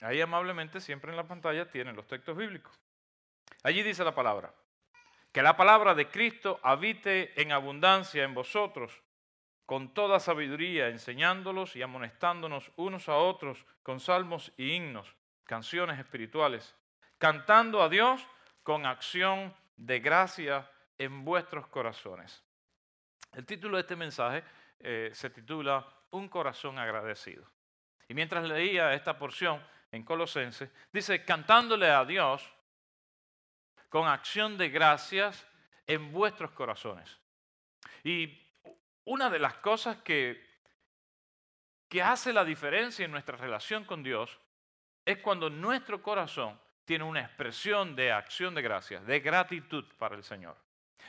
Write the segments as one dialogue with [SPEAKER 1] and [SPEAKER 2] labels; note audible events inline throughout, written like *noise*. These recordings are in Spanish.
[SPEAKER 1] Ahí amablemente siempre en la pantalla tienen los textos bíblicos. Allí dice la palabra, que la palabra de Cristo habite en abundancia en vosotros, con toda sabiduría, enseñándolos y amonestándonos unos a otros con salmos y himnos, canciones espirituales, cantando a Dios con acción de gracia en vuestros corazones. El título de este mensaje eh, se titula Un corazón agradecido. Y mientras leía esta porción en Colosenses, dice, cantándole a Dios con acción de gracias en vuestros corazones. Y una de las cosas que, que hace la diferencia en nuestra relación con Dios es cuando nuestro corazón tiene una expresión de acción de gracias, de gratitud para el Señor.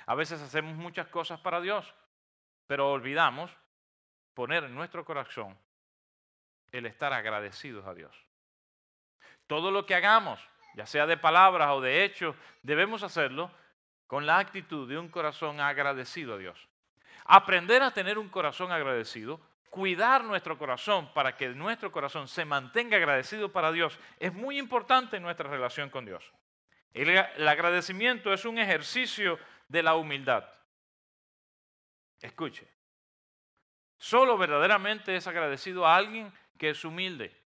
[SPEAKER 1] A veces hacemos muchas cosas para Dios, pero olvidamos poner en nuestro corazón el estar agradecidos a Dios. Todo lo que hagamos, ya sea de palabras o de hechos, debemos hacerlo con la actitud de un corazón agradecido a Dios. Aprender a tener un corazón agradecido, cuidar nuestro corazón para que nuestro corazón se mantenga agradecido para Dios, es muy importante en nuestra relación con Dios. El, el agradecimiento es un ejercicio de la humildad. Escuche, solo verdaderamente es agradecido a alguien que es humilde.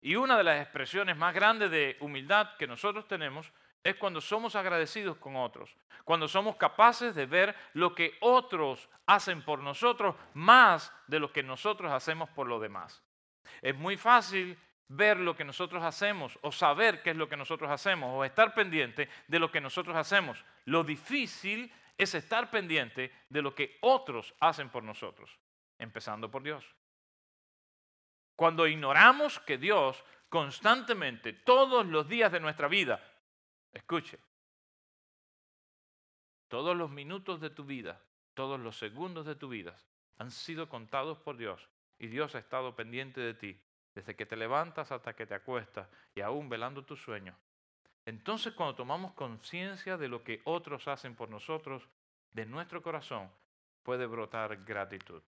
[SPEAKER 1] Y una de las expresiones más grandes de humildad que nosotros tenemos es cuando somos agradecidos con otros, cuando somos capaces de ver lo que otros hacen por nosotros más de lo que nosotros hacemos por los demás. Es muy fácil ver lo que nosotros hacemos o saber qué es lo que nosotros hacemos o estar pendiente de lo que nosotros hacemos. Lo difícil es estar pendiente de lo que otros hacen por nosotros, empezando por Dios. Cuando ignoramos que Dios constantemente, todos los días de nuestra vida, Escuche, todos los minutos de tu vida, todos los segundos de tu vida han sido contados por Dios y Dios ha estado pendiente de ti desde que te levantas hasta que te acuestas y aún velando tus sueños. Entonces cuando tomamos conciencia de lo que otros hacen por nosotros, de nuestro corazón puede brotar gratitud.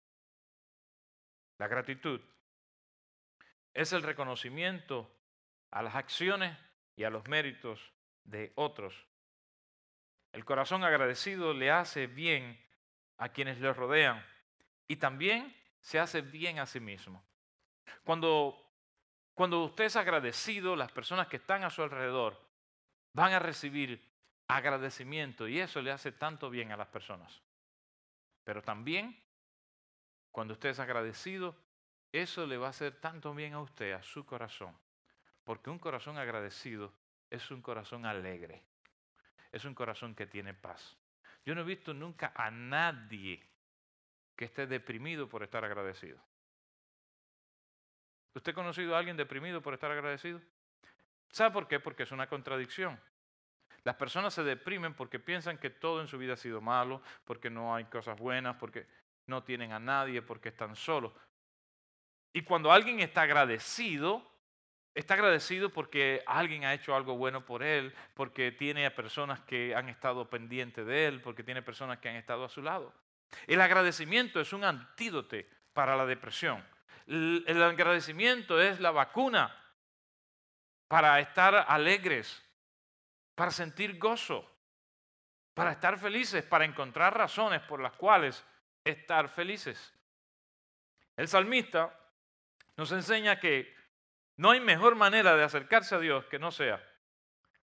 [SPEAKER 1] La gratitud es el reconocimiento a las acciones y a los méritos de otros. El corazón agradecido le hace bien a quienes le rodean y también se hace bien a sí mismo. Cuando, cuando usted es agradecido, las personas que están a su alrededor van a recibir agradecimiento y eso le hace tanto bien a las personas. Pero también, cuando usted es agradecido, eso le va a hacer tanto bien a usted, a su corazón. Porque un corazón agradecido es un corazón alegre. Es un corazón que tiene paz. Yo no he visto nunca a nadie que esté deprimido por estar agradecido. ¿Usted ha conocido a alguien deprimido por estar agradecido? ¿Sabe por qué? Porque es una contradicción. Las personas se deprimen porque piensan que todo en su vida ha sido malo, porque no hay cosas buenas, porque no tienen a nadie, porque están solos. Y cuando alguien está agradecido, Está agradecido porque alguien ha hecho algo bueno por él, porque tiene a personas que han estado pendientes de él, porque tiene personas que han estado a su lado. El agradecimiento es un antídoto para la depresión. El agradecimiento es la vacuna para estar alegres, para sentir gozo, para estar felices, para encontrar razones por las cuales estar felices. El salmista nos enseña que no hay mejor manera de acercarse a Dios que no sea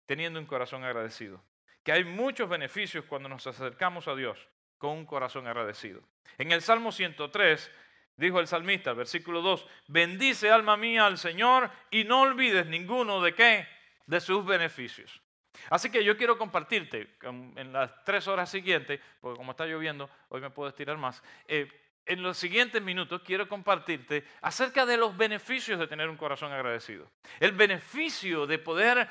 [SPEAKER 1] teniendo un corazón agradecido. Que hay muchos beneficios cuando nos acercamos a Dios con un corazón agradecido. En el Salmo 103 dijo el salmista, versículo 2, bendice alma mía al Señor y no olvides ninguno de qué, de sus beneficios. Así que yo quiero compartirte en las tres horas siguientes, porque como está lloviendo, hoy me puedo estirar más, eh, en los siguientes minutos quiero compartirte acerca de los beneficios de tener un corazón agradecido. El beneficio de poder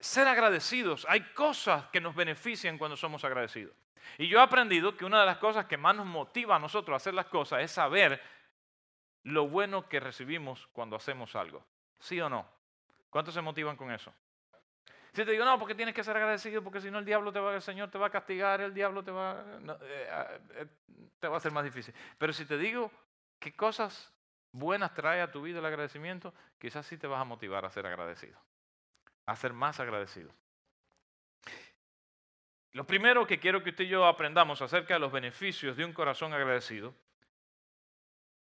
[SPEAKER 1] ser agradecidos. Hay cosas que nos benefician cuando somos agradecidos. Y yo he aprendido que una de las cosas que más nos motiva a nosotros a hacer las cosas es saber lo bueno que recibimos cuando hacemos algo. ¿Sí o no? ¿Cuántos se motivan con eso? Si te digo, no, porque tienes que ser agradecido, porque si no el diablo te va, el Señor te va a castigar, el diablo te va, eh, eh, te va a hacer más difícil. Pero si te digo qué cosas buenas trae a tu vida el agradecimiento, quizás sí te vas a motivar a ser agradecido, a ser más agradecido. Lo primero que quiero que usted y yo aprendamos acerca de los beneficios de un corazón agradecido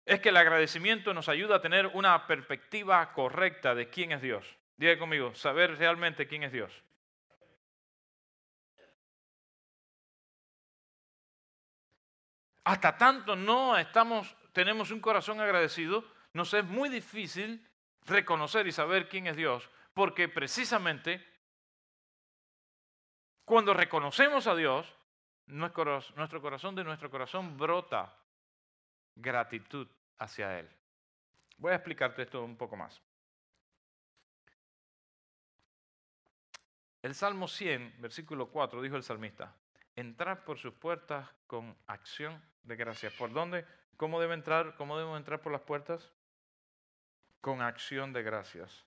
[SPEAKER 1] es que el agradecimiento nos ayuda a tener una perspectiva correcta de quién es Dios. Diga conmigo, saber realmente quién es Dios. Hasta tanto no estamos, tenemos un corazón agradecido, nos es muy difícil reconocer y saber quién es Dios, porque precisamente cuando reconocemos a Dios, nuestro corazón de nuestro corazón brota gratitud hacia Él. Voy a explicarte esto un poco más. El Salmo 100, versículo 4, dijo el salmista, entrar por sus puertas con acción de gracias. ¿Por dónde? ¿Cómo debe entrar? ¿Cómo debemos entrar por las puertas? Con acción de gracias.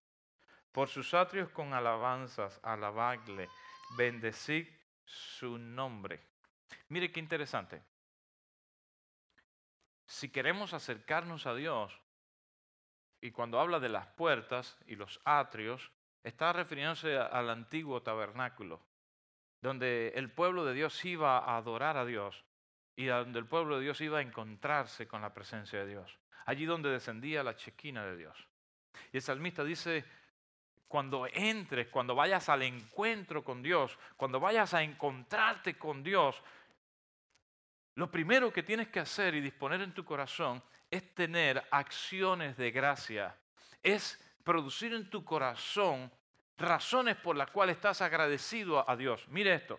[SPEAKER 1] Por sus atrios con alabanzas, alabadle, bendecid su nombre. Mire qué interesante si queremos acercarnos a Dios, y cuando habla de las puertas y los atrios, está refiriéndose al antiguo tabernáculo, donde el pueblo de Dios iba a adorar a Dios y donde el pueblo de Dios iba a encontrarse con la presencia de Dios, allí donde descendía la chequina de Dios. Y el salmista dice, cuando entres, cuando vayas al encuentro con Dios, cuando vayas a encontrarte con Dios, lo primero que tienes que hacer y disponer en tu corazón es tener acciones de gracia. Es producir en tu corazón razones por las cuales estás agradecido a Dios. Mire esto.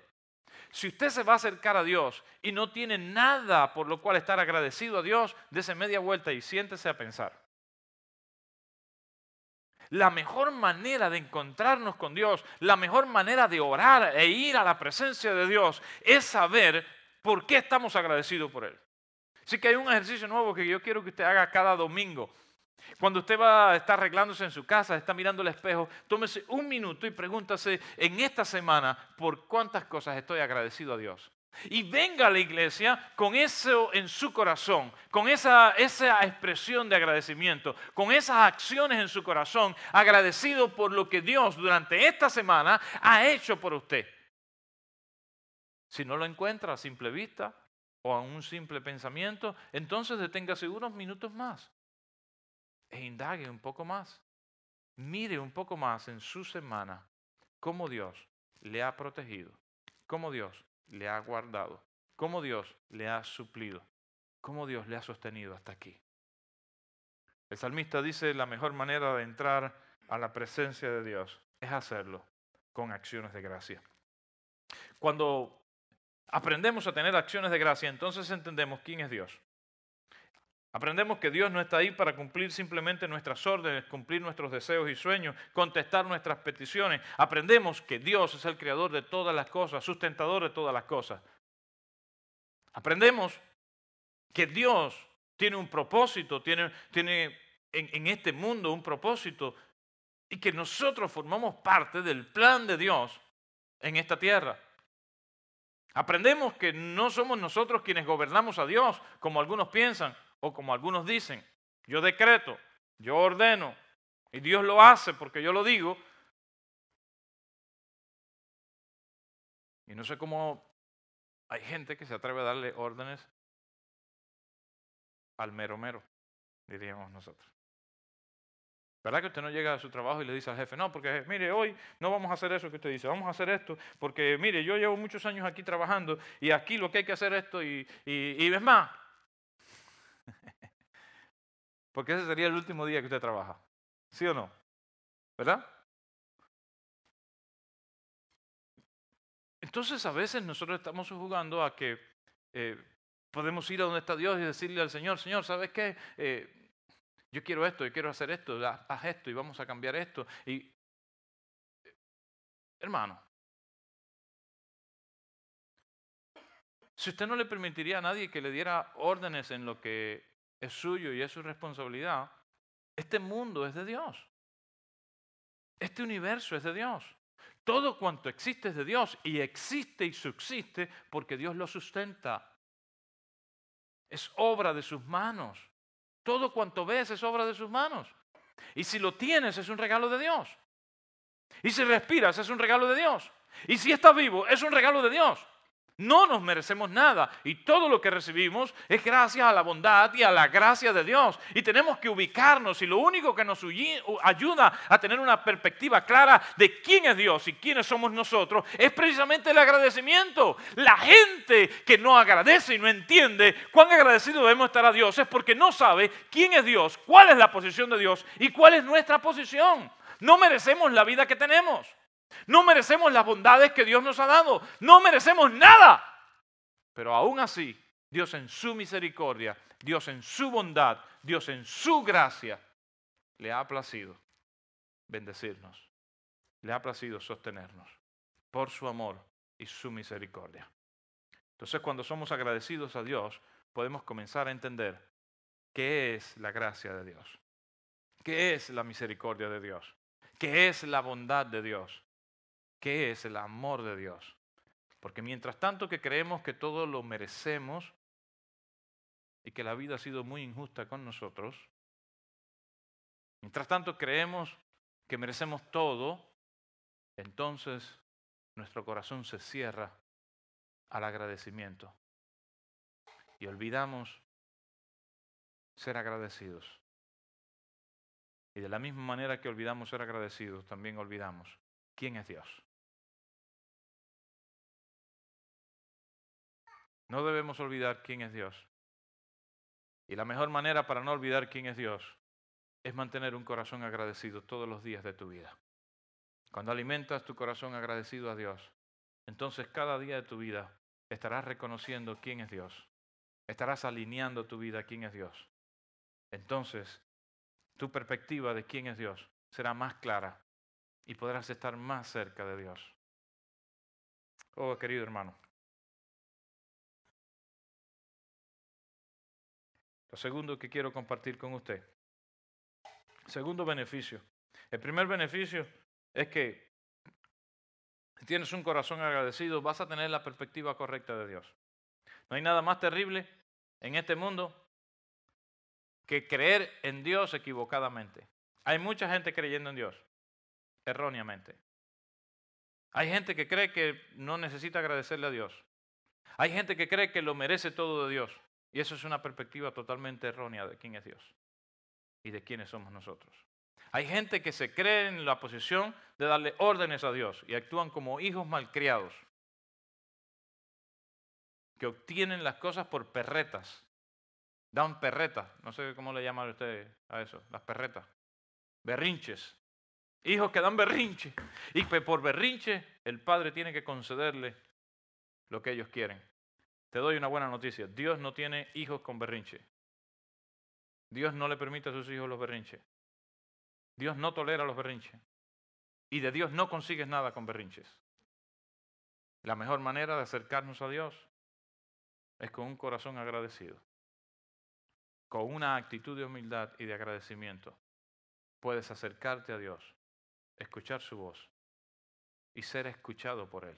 [SPEAKER 1] Si usted se va a acercar a Dios y no tiene nada por lo cual estar agradecido a Dios, dése media vuelta y siéntese a pensar. La mejor manera de encontrarnos con Dios, la mejor manera de orar e ir a la presencia de Dios es saber ¿Por qué estamos agradecidos por Él? Así que hay un ejercicio nuevo que yo quiero que usted haga cada domingo. Cuando usted va a estar arreglándose en su casa, está mirando el espejo, tómese un minuto y pregúntase en esta semana por cuántas cosas estoy agradecido a Dios. Y venga a la iglesia con eso en su corazón, con esa, esa expresión de agradecimiento, con esas acciones en su corazón, agradecido por lo que Dios durante esta semana ha hecho por usted. Si no lo encuentra a simple vista o a un simple pensamiento, entonces deténgase unos minutos más e indague un poco más. Mire un poco más en su semana cómo Dios le ha protegido, cómo Dios le ha guardado, cómo Dios le ha suplido, cómo Dios le ha sostenido hasta aquí. El salmista dice, la mejor manera de entrar a la presencia de Dios es hacerlo con acciones de gracia. Cuando aprendemos a tener acciones de gracia, entonces entendemos quién es Dios. Aprendemos que Dios no está ahí para cumplir simplemente nuestras órdenes, cumplir nuestros deseos y sueños, contestar nuestras peticiones. Aprendemos que Dios es el creador de todas las cosas, sustentador de todas las cosas. Aprendemos que Dios tiene un propósito, tiene, tiene en, en este mundo un propósito y que nosotros formamos parte del plan de Dios en esta tierra. Aprendemos que no somos nosotros quienes gobernamos a Dios, como algunos piensan o como algunos dicen. Yo decreto, yo ordeno, y Dios lo hace porque yo lo digo. Y no sé cómo hay gente que se atreve a darle órdenes al mero mero, diríamos nosotros. ¿Verdad que usted no llega a su trabajo y le dice al jefe, no, porque mire, hoy no vamos a hacer eso que usted dice, vamos a hacer esto, porque mire, yo llevo muchos años aquí trabajando y aquí lo que hay que hacer es esto y, y, y es más. *laughs* porque ese sería el último día que usted trabaja, ¿sí o no? ¿Verdad? Entonces a veces nosotros estamos jugando a que eh, podemos ir a donde está Dios y decirle al Señor, Señor, ¿sabes qué? Eh, yo quiero esto, yo quiero hacer esto, haz esto y vamos a cambiar esto. Y, hermano, si usted no le permitiría a nadie que le diera órdenes en lo que es suyo y es su responsabilidad, este mundo es de Dios. Este universo es de Dios. Todo cuanto existe es de Dios y existe y subsiste porque Dios lo sustenta. Es obra de sus manos. Todo cuanto ves es obra de sus manos. Y si lo tienes es un regalo de Dios. Y si respiras es un regalo de Dios. Y si estás vivo es un regalo de Dios. No nos merecemos nada y todo lo que recibimos es gracias a la bondad y a la gracia de Dios. Y tenemos que ubicarnos y lo único que nos ayuda a tener una perspectiva clara de quién es Dios y quiénes somos nosotros es precisamente el agradecimiento. La gente que no agradece y no entiende cuán agradecido debemos estar a Dios es porque no sabe quién es Dios, cuál es la posición de Dios y cuál es nuestra posición. No merecemos la vida que tenemos. No merecemos las bondades que Dios nos ha dado. No merecemos nada. Pero aún así, Dios en su misericordia, Dios en su bondad, Dios en su gracia, le ha placido bendecirnos. Le ha placido sostenernos por su amor y su misericordia. Entonces, cuando somos agradecidos a Dios, podemos comenzar a entender qué es la gracia de Dios, qué es la misericordia de Dios, qué es la bondad de Dios, qué es el amor de Dios. Porque mientras tanto que creemos que todo lo merecemos y que la vida ha sido muy injusta con nosotros, mientras tanto creemos que merecemos todo, entonces nuestro corazón se cierra al agradecimiento y olvidamos ser agradecidos. Y de la misma manera que olvidamos ser agradecidos, también olvidamos quién es Dios. No debemos olvidar quién es Dios. Y la mejor manera para no olvidar quién es Dios es mantener un corazón agradecido todos los días de tu vida. Cuando alimentas tu corazón agradecido a Dios, entonces cada día de tu vida estarás reconociendo quién es Dios. Estarás alineando tu vida a quién es Dios. Entonces, tu perspectiva de quién es Dios será más clara y podrás estar más cerca de Dios. Oh, querido hermano, Lo segundo que quiero compartir con usted. Segundo beneficio. El primer beneficio es que si tienes un corazón agradecido, vas a tener la perspectiva correcta de Dios. No hay nada más terrible en este mundo que creer en Dios equivocadamente. Hay mucha gente creyendo en Dios, erróneamente. Hay gente que cree que no necesita agradecerle a Dios. Hay gente que cree que lo merece todo de Dios. Y eso es una perspectiva totalmente errónea de quién es Dios y de quiénes somos nosotros. Hay gente que se cree en la posición de darle órdenes a Dios y actúan como hijos malcriados, que obtienen las cosas por perretas. Dan perretas, no sé cómo le llaman ustedes a eso, las perretas. Berrinches. Hijos que dan berrinche. Y por berrinche el padre tiene que concederle lo que ellos quieren. Te doy una buena noticia. Dios no tiene hijos con berrinche. Dios no le permite a sus hijos los berrinches. Dios no tolera los berrinches. Y de Dios no consigues nada con berrinches. La mejor manera de acercarnos a Dios es con un corazón agradecido. Con una actitud de humildad y de agradecimiento. Puedes acercarte a Dios, escuchar su voz y ser escuchado por Él.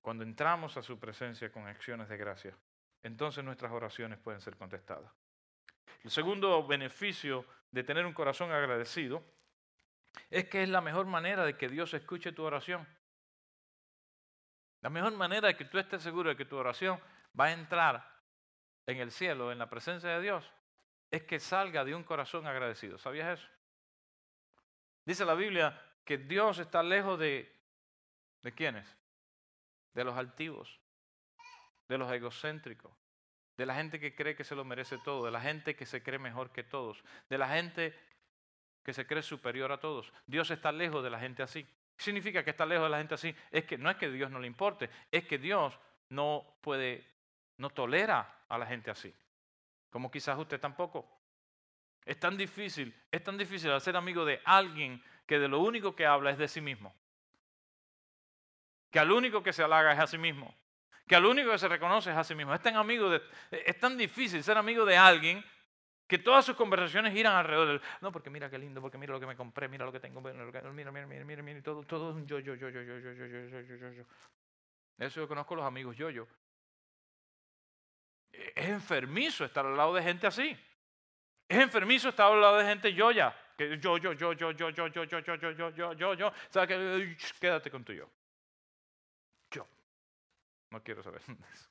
[SPEAKER 1] Cuando entramos a su presencia con acciones de gracia, entonces nuestras oraciones pueden ser contestadas. El segundo beneficio de tener un corazón agradecido es que es la mejor manera de que Dios escuche tu oración. La mejor manera de que tú estés seguro de que tu oración va a entrar en el cielo, en la presencia de Dios, es que salga de un corazón agradecido. ¿Sabías eso? Dice la Biblia que Dios está lejos de... ¿De quiénes? De los altivos, de los egocéntricos, de la gente que cree que se lo merece todo, de la gente que se cree mejor que todos, de la gente que se cree superior a todos. Dios está lejos de la gente así. ¿Qué significa que está lejos de la gente así? Es que no es que Dios no le importe, es que Dios no puede, no tolera a la gente así. Como quizás usted tampoco. Es tan difícil, es tan difícil ser amigo de alguien que de lo único que habla es de sí mismo que al único que se halaga es a sí mismo, que al único que se reconoce es a sí mismo. Es tan, amigo de, es tan difícil ser amigo de alguien que todas sus conversaciones giran alrededor del, no, porque mira qué lindo, porque mira lo que me compré, mira lo que tengo, mira, mira, mira, mira, mira, todo, todo un yo, yo, yo, yo, yo, yo, yo, yo, yo, yo, yo. Eso yo conozco los amigos yo, yo. Es enfermizo estar al lado de gente así. Es enfermizo estar hablando de gente yo ya. Que yo, yo, yo, yo, yo, yo, yo, yo, yo, yo, yo, yo, yo, yo. ¿Sabes qué? Quédate con tu yo. Yo. No quiero saber *laughs* eso.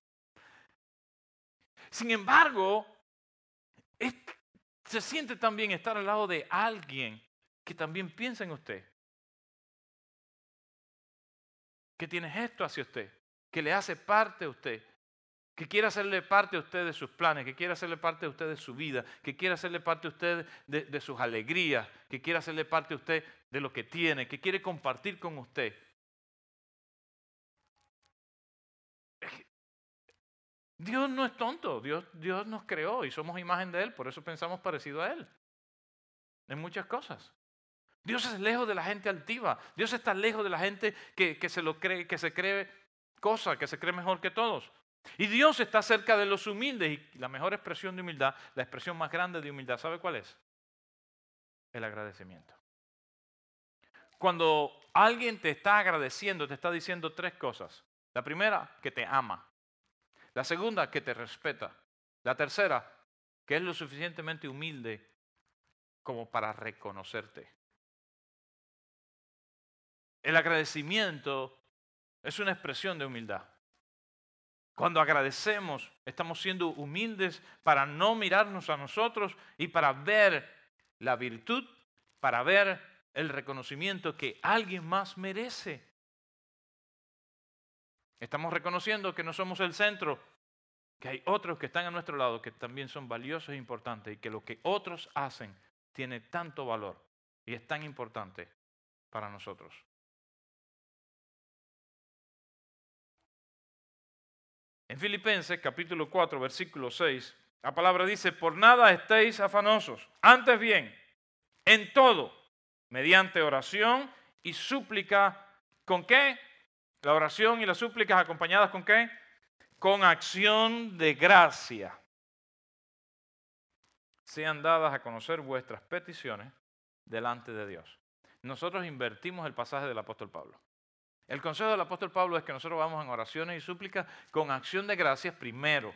[SPEAKER 1] Sin embargo, se siente también estar al lado de alguien que también piensa en usted. Que tiene gesto hacia usted. Que le hace parte a usted que quiere hacerle parte a usted de sus planes, que quiere hacerle parte a usted de su vida, que quiere hacerle parte a usted de, de, sus alegrías, que quiere hacerle parte a usted de lo que tiene, que quiere compartir con usted. Dios no es tonto, Dios, Dios nos creó y somos imagen de Él, por eso pensamos parecido a Él. En muchas cosas. Dios es lejos de la gente altiva. Dios está lejos de la gente que, que se lo cree, que se cree cosa, que se cree mejor que todos. Y Dios está cerca de los humildes. Y la mejor expresión de humildad, la expresión más grande de humildad, ¿sabe cuál es? El agradecimiento. Cuando alguien te está agradeciendo, te está diciendo tres cosas. La primera, que te ama. La segunda, que te respeta. La tercera, que es lo suficientemente humilde como para reconocerte. El agradecimiento es una expresión de humildad. Cuando agradecemos, estamos siendo humildes para no mirarnos a nosotros y para ver la virtud, para ver el reconocimiento que alguien más merece. Estamos reconociendo que no somos el centro, que hay otros que están a nuestro lado que también son valiosos e importantes y que lo que otros hacen tiene tanto valor y es tan importante para nosotros. En Filipenses capítulo 4, versículo 6, la palabra dice, por nada estéis afanosos, antes bien, en todo, mediante oración y súplica, ¿con qué? La oración y las súplicas acompañadas con qué? Con acción de gracia. Sean dadas a conocer vuestras peticiones delante de Dios. Nosotros invertimos el pasaje del apóstol Pablo. El consejo del apóstol Pablo es que nosotros vamos en oraciones y súplicas con acción de gracias primero.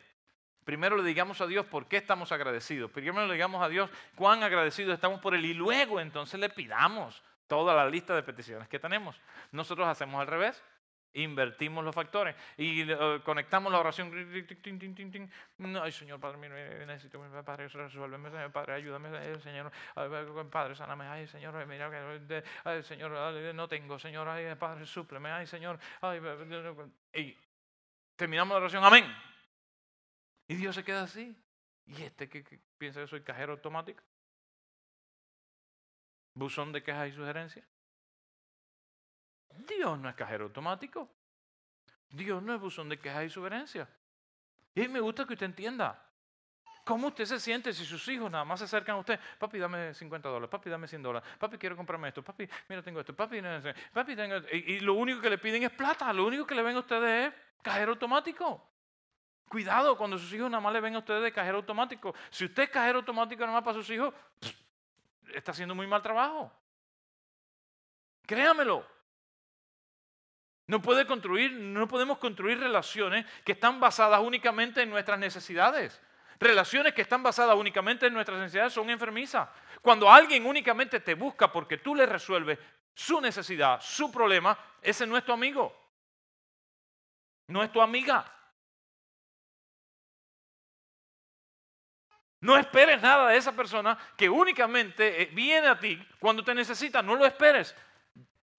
[SPEAKER 1] Primero le digamos a Dios por qué estamos agradecidos. Primero le digamos a Dios cuán agradecidos estamos por Él y luego entonces le pidamos toda la lista de peticiones que tenemos. Nosotros hacemos al revés invertimos los factores y eh, conectamos la oración. Ay, Señor, Padre mío, necesito, Padre, resuélveme, Padre, ayúdame, Señor, Padre, sáname, ay, Señor, mira, ay, Señor, no tengo, Señor, ay, Padre, súpleme, ay, Señor, ay, y terminamos la oración, amén. Y Dios se queda así. ¿Y este que, piensa que soy cajero automático? ¿Buzón de quejas y sugerencias? Dios no es cajero automático. Dios no es buzón de quejas y sugerencias. Y me gusta que usted entienda. ¿Cómo usted se siente si sus hijos nada más se acercan a usted? Papi, dame 50 dólares. Papi, dame 100 dólares. Papi, quiero comprarme esto. Papi, mira, tengo esto. Papi, papi tengo esto. Y, y, lo único que le piden es plata. Lo único que le ven a ustedes es cajero automático. Cuidado cuando sus hijos nada más le ven a ustedes de cajero automático. Si usted es cajero automático nada más para sus hijos, está haciendo muy mal trabajo. Créamelo. No, puede construir, no podemos construir relaciones que están basadas únicamente en nuestras necesidades. Relaciones que están basadas únicamente en nuestras necesidades son enfermizas. Cuando alguien únicamente te busca porque tú le resuelves su necesidad, su problema, ese no es tu amigo. No es tu amiga. No esperes nada de esa persona que únicamente eh, viene a ti cuando te necesita. No lo esperes.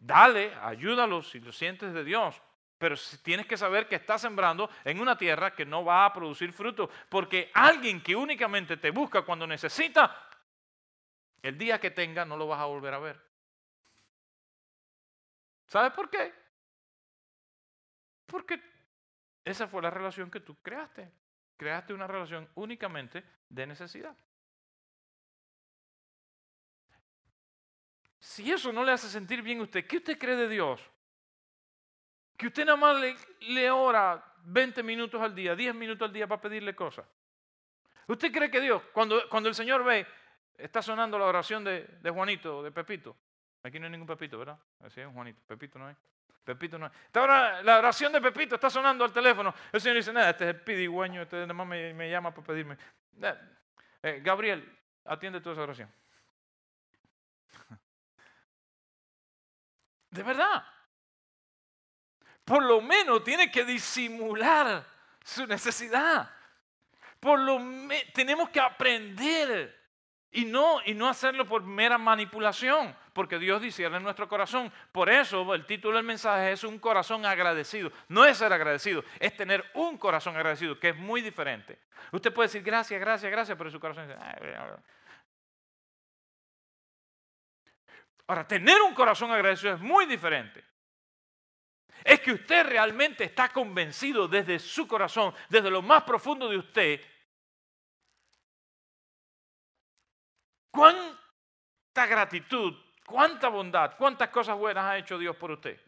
[SPEAKER 1] Dale, ayúdalo si lo sientes de Dios. Pero tienes que saber que estás sembrando en una tierra que no va a producir fruto. Porque alguien que únicamente te busca cuando necesita, el día que tenga no lo vas a volver a ver. ¿Sabes por qué? Porque esa fue la relación que tú creaste. Creaste una relación únicamente de necesidad. Si eso no le hace sentir bien a usted, ¿qué usted cree de Dios? Que usted nada más le, ora 20 minutos al día, 10 minutos al día para pedirle cosas. ¿Usted cree que Dios, cuando, cuando el Señor ve, está sonando la oración de, Juanito, de Pepito? Aquí no hay ningún Pepito, ¿verdad? Así es Juanito, Pepito no hay. Pepito no hay. Está la oración de Pepito está sonando al teléfono. El Señor dice, nada, este es el pidigüeño, este nada más me, llama para pedirme. Eh, Gabriel, atiende toda esa oración. De verdad. Por lo menos tiene que disimular su necesidad. Por lo menos tenemos que aprender y no, y no hacerlo por mera manipulación, porque Dios dice en nuestro corazón. Por eso el título del mensaje es un corazón agradecido. No es ser agradecido, es tener un corazón agradecido, que es muy diferente. Usted puede decir gracias, gracias, gracias, pero su corazón dice... Ahora, tener un corazón agradecido es muy diferente. Es que usted realmente está convencido desde su corazón, desde lo más profundo de usted, cuánta gratitud, cuánta bondad, cuántas cosas buenas ha hecho Dios por usted.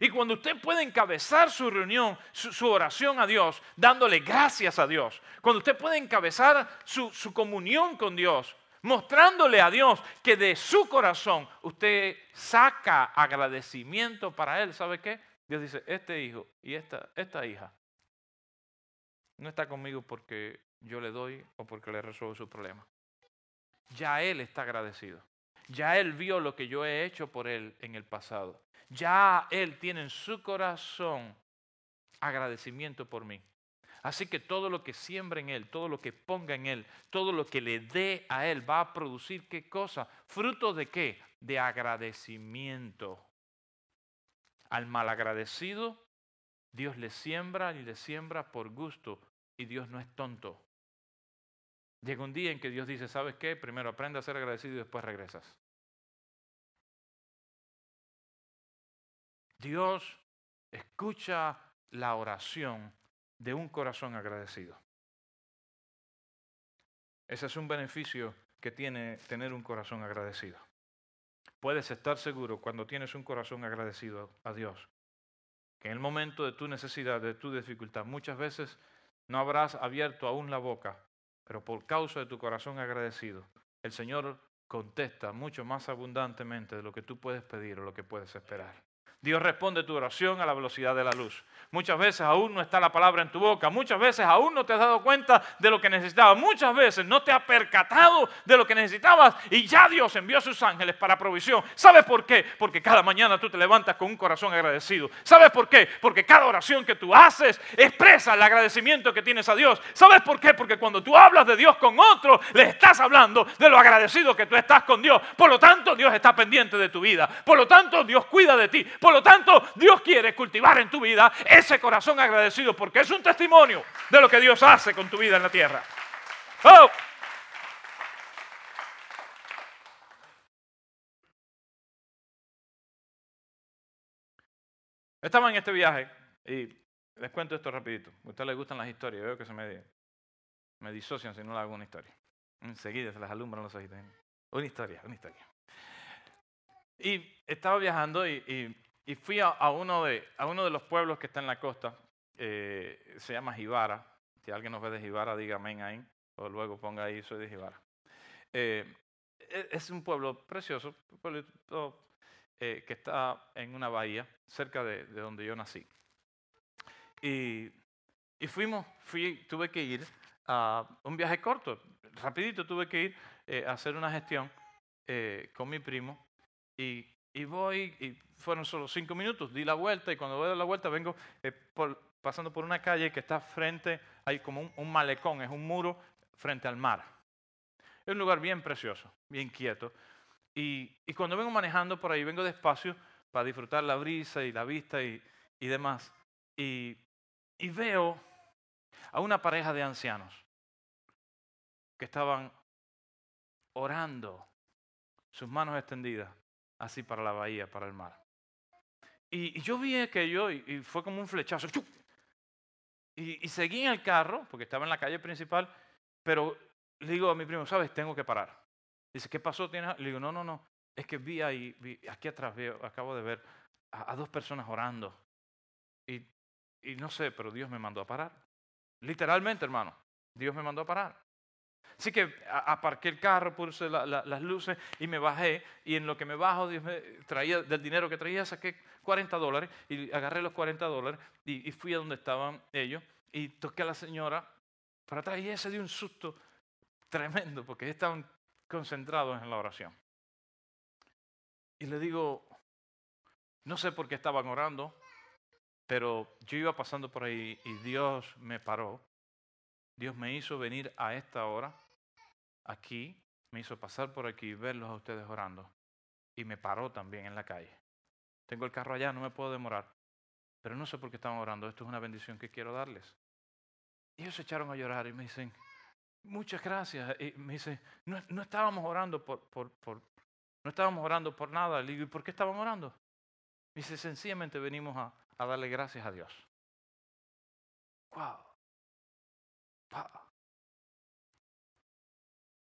[SPEAKER 1] Y cuando usted puede encabezar su reunión, su, oración a Dios, dándole gracias a Dios, cuando usted puede encabezar su, comunión con Dios, mostrándole a Dios que de su corazón usted saca agradecimiento para Él, ¿sabe qué? Dios dice, este hijo y esta, esta hija no está conmigo porque yo le doy o porque le resuelvo su problema ya Él está agradecido. Ya Él vio lo que yo he hecho por Él en el pasado. Ya Él tiene en su corazón agradecimiento por mí. Así que todo lo que siembra en Él, todo lo que ponga en Él, todo lo que le dé a Él va a producir qué cosa? Fruto de qué? De agradecimiento. Al malagradecido, Dios le siembra y le siembra por gusto. Y Dios no es tonto. Llega un día en que Dios dice, ¿sabes qué? Primero aprende a ser agradecido y después regresas. Dios escucha la oración de un corazón agradecido. Ese es un beneficio que tiene tener un corazón agradecido. Puedes estar seguro cuando tienes un corazón agradecido a Dios, que en el momento de tu necesidad, de tu dificultad, muchas veces no habrás abierto aún la boca pero por causa de tu corazón agradecido, el Señor contesta mucho más abundantemente de lo que tú puedes pedir o lo que puedes esperar. Dios responde tu oración a la velocidad de la luz. Muchas veces aún no está la palabra en tu boca. Muchas veces aún no te has dado cuenta de lo que necesitabas. Muchas veces no te has percatado de lo que necesitabas y ya Dios envió a sus ángeles para provisión. ¿Sabes por qué? Porque cada mañana tú te levantas con un corazón agradecido. ¿Sabes por qué? Porque cada oración que tú haces expresa el agradecimiento que tienes a Dios. ¿Sabes por qué? Porque cuando tú hablas de Dios con otro, le estás hablando de lo agradecido que tú estás con Dios. Por lo tanto, Dios está pendiente de tu vida. Por lo tanto, Dios cuida de ti. Lo tanto, Dios quiere cultivar en tu vida ese corazón agradecido porque es un testimonio de lo que Dios hace con tu vida en la tierra. Oh. Estaba en este viaje y les cuento esto rapidito. A ustedes les gustan las historias, veo que se me, disocian si no le hago una historia. Enseguida se les alumbran los ojitos. Una historia, una historia. Y estaba viajando y fui a, uno de, a uno de los pueblos que está en la costa, eh, se llama Jibara. Si alguien nos ve de Jibara, diga ahí, o luego ponga ahí, soy de Jibara. Eh, e, es un pueblo precioso, un pueblo eh, que está en una bahía, cerca de, donde yo nací. Y, y, fuimos, fui, tuve que ir a un viaje corto, rapidito tuve que ir a hacer una gestión con mi primo y, y voy y fueron solo cinco minutos, di la vuelta y cuando voy a dar la vuelta vengo eh, pasando por una calle que está frente, hay como un, malecón, es un muro frente al mar. Es un lugar bien precioso, bien quieto. Y, cuando vengo manejando por ahí, vengo despacio para disfrutar la brisa y la vista y, demás. Y, y veo a una pareja de ancianos que estaban orando, sus manos extendidas, así para la bahía, para el mar. Y, yo vi aquello y, y, fue como un flechazo. Y, seguí en el carro, porque estaba en la calle principal, pero le digo a mi primo, ¿sabes? Tengo que parar. Dice, ¿qué pasó? Le digo, no, no, no. Es que vi ahí, aquí atrás, veo, acabo de ver a, dos personas orando. Y, y no sé, pero Dios me mandó a parar. Literalmente, hermano, Dios me mandó a parar. Así que aparqué el carro, puse las luces y me bajé. Y en lo que me bajo, traía del dinero que traía, saqué 40 dólares y agarré los 40 dólares y, fui a donde estaban ellos y toqué a la señora para atrás y ese dio un susto tremendo porque estaban concentrados en la oración. Y le digo, no sé por qué estaban orando, pero yo iba pasando por ahí y Dios me paró. Dios me hizo venir a esta hora, aquí, me hizo pasar por aquí y verlos a ustedes orando. Y me paró también en la calle. Tengo el carro allá, no me puedo demorar. Pero no sé por qué estaban orando. Esto es una bendición que quiero darles. Y ellos se echaron a llorar y me dicen, muchas gracias. Y me dice, no, no estábamos orando por, por, por, no estábamos orando por nada. Le digo, ¿y por qué estaban orando? Me dice, sencillamente venimos a, a darle gracias a Dios. Wow.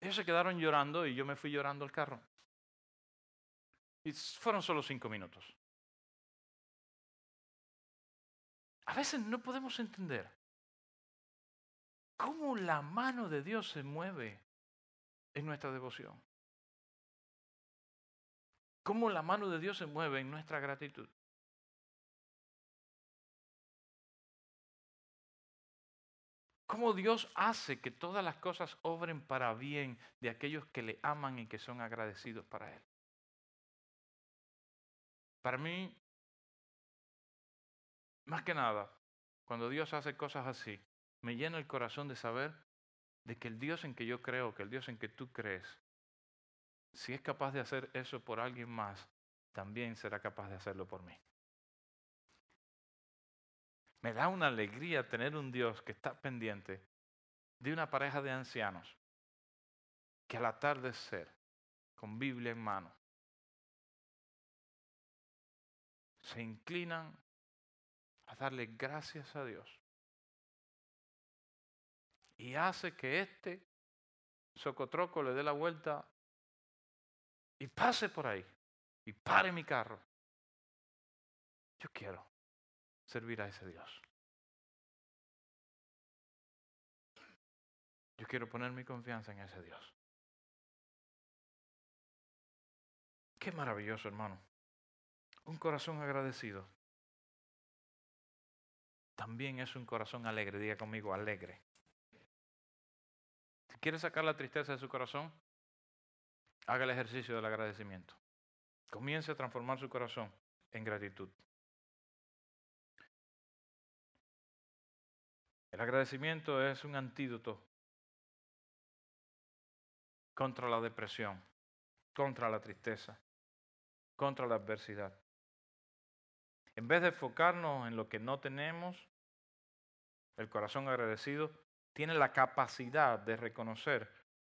[SPEAKER 1] Ellos se quedaron llorando y yo me fui llorando al carro. Y fueron solo cinco minutos. A veces no podemos entender cómo la mano de Dios se mueve en nuestra devoción. Cómo la mano de Dios se mueve en nuestra gratitud. Cómo Dios hace que todas las cosas obren para bien de aquellos que le aman y que son agradecidos para Él. Para mí, más que nada, cuando Dios hace cosas así, me llena el corazón de saber de que el Dios en que yo creo, que el Dios en que tú crees, si es capaz de hacer eso por alguien más, también será capaz de hacerlo por mí. Me da una alegría tener un Dios que está pendiente de una pareja de ancianos que al atardecer, con Biblia en mano, se inclinan a darle gracias a Dios. Y hace que este socotroco le dé la vuelta y pase por ahí y pare mi carro. Yo quiero servir a ese Dios. Yo quiero poner mi confianza en ese Dios. Qué maravilloso, hermano. Un corazón agradecido. También es un corazón alegre. Diga conmigo, alegre. Si quiere sacar la tristeza de su corazón, haga el ejercicio del agradecimiento. Comience a transformar su corazón en gratitud. El agradecimiento es un antídoto contra la depresión, contra la tristeza, contra la adversidad. En vez de enfocarnos en lo que no tenemos, el corazón agradecido tiene la capacidad de reconocer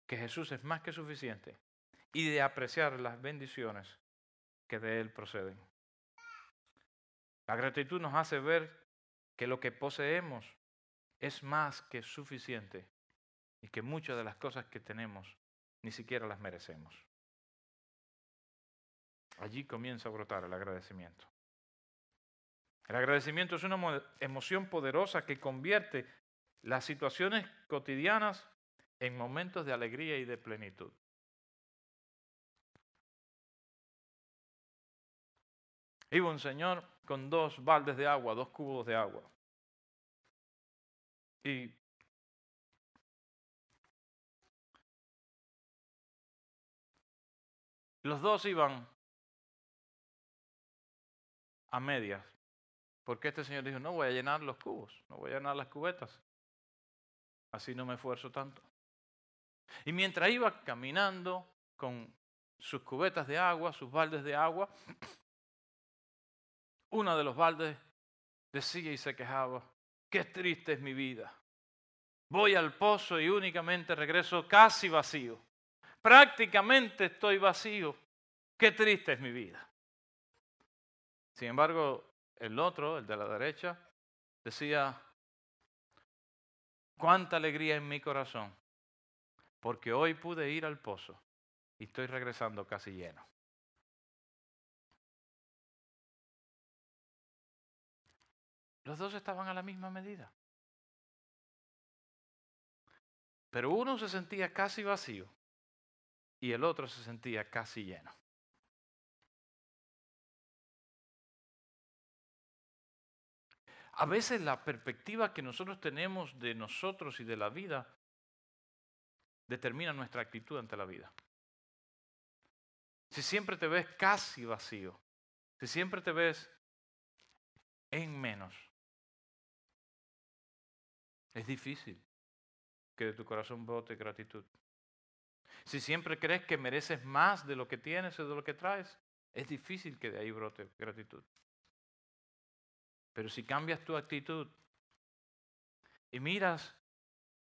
[SPEAKER 1] que Jesús es más que suficiente y de apreciar las bendiciones que de Él proceden. La gratitud nos hace ver que lo que poseemos es más que suficiente y que muchas de las cosas que tenemos ni siquiera las merecemos. Allí comienza a brotar el agradecimiento. El agradecimiento es una emoción poderosa que convierte las situaciones cotidianas en momentos de alegría y de plenitud. Iba un señor con dos baldes de agua, dos cubos de agua. Y los dos iban a medias, porque este señor dijo, no voy a llenar los cubos, no voy a llenar las cubetas, así no me esfuerzo tanto. Y mientras iba caminando con sus cubetas de agua, sus baldes de agua, *clears throat* uno de los baldes decía y se quejaba, Qué triste es mi vida. Voy al pozo y únicamente regreso casi vacío. Prácticamente estoy vacío. Qué triste es mi vida. Sin embargo, el otro, el de la derecha, decía, cuánta alegría en mi corazón, porque hoy pude ir al pozo y estoy regresando casi lleno. Los dos estaban a la misma medida. Pero uno se sentía casi vacío y el otro se sentía casi lleno. A veces la perspectiva que nosotros tenemos de nosotros y de la vida determina nuestra actitud ante la vida. Si siempre te ves casi vacío, si siempre te ves en menos, es difícil que de tu corazón brote gratitud. Si siempre crees que mereces más de lo que tienes o de lo que traes, es difícil que de ahí brote gratitud. Pero si cambias tu actitud y miras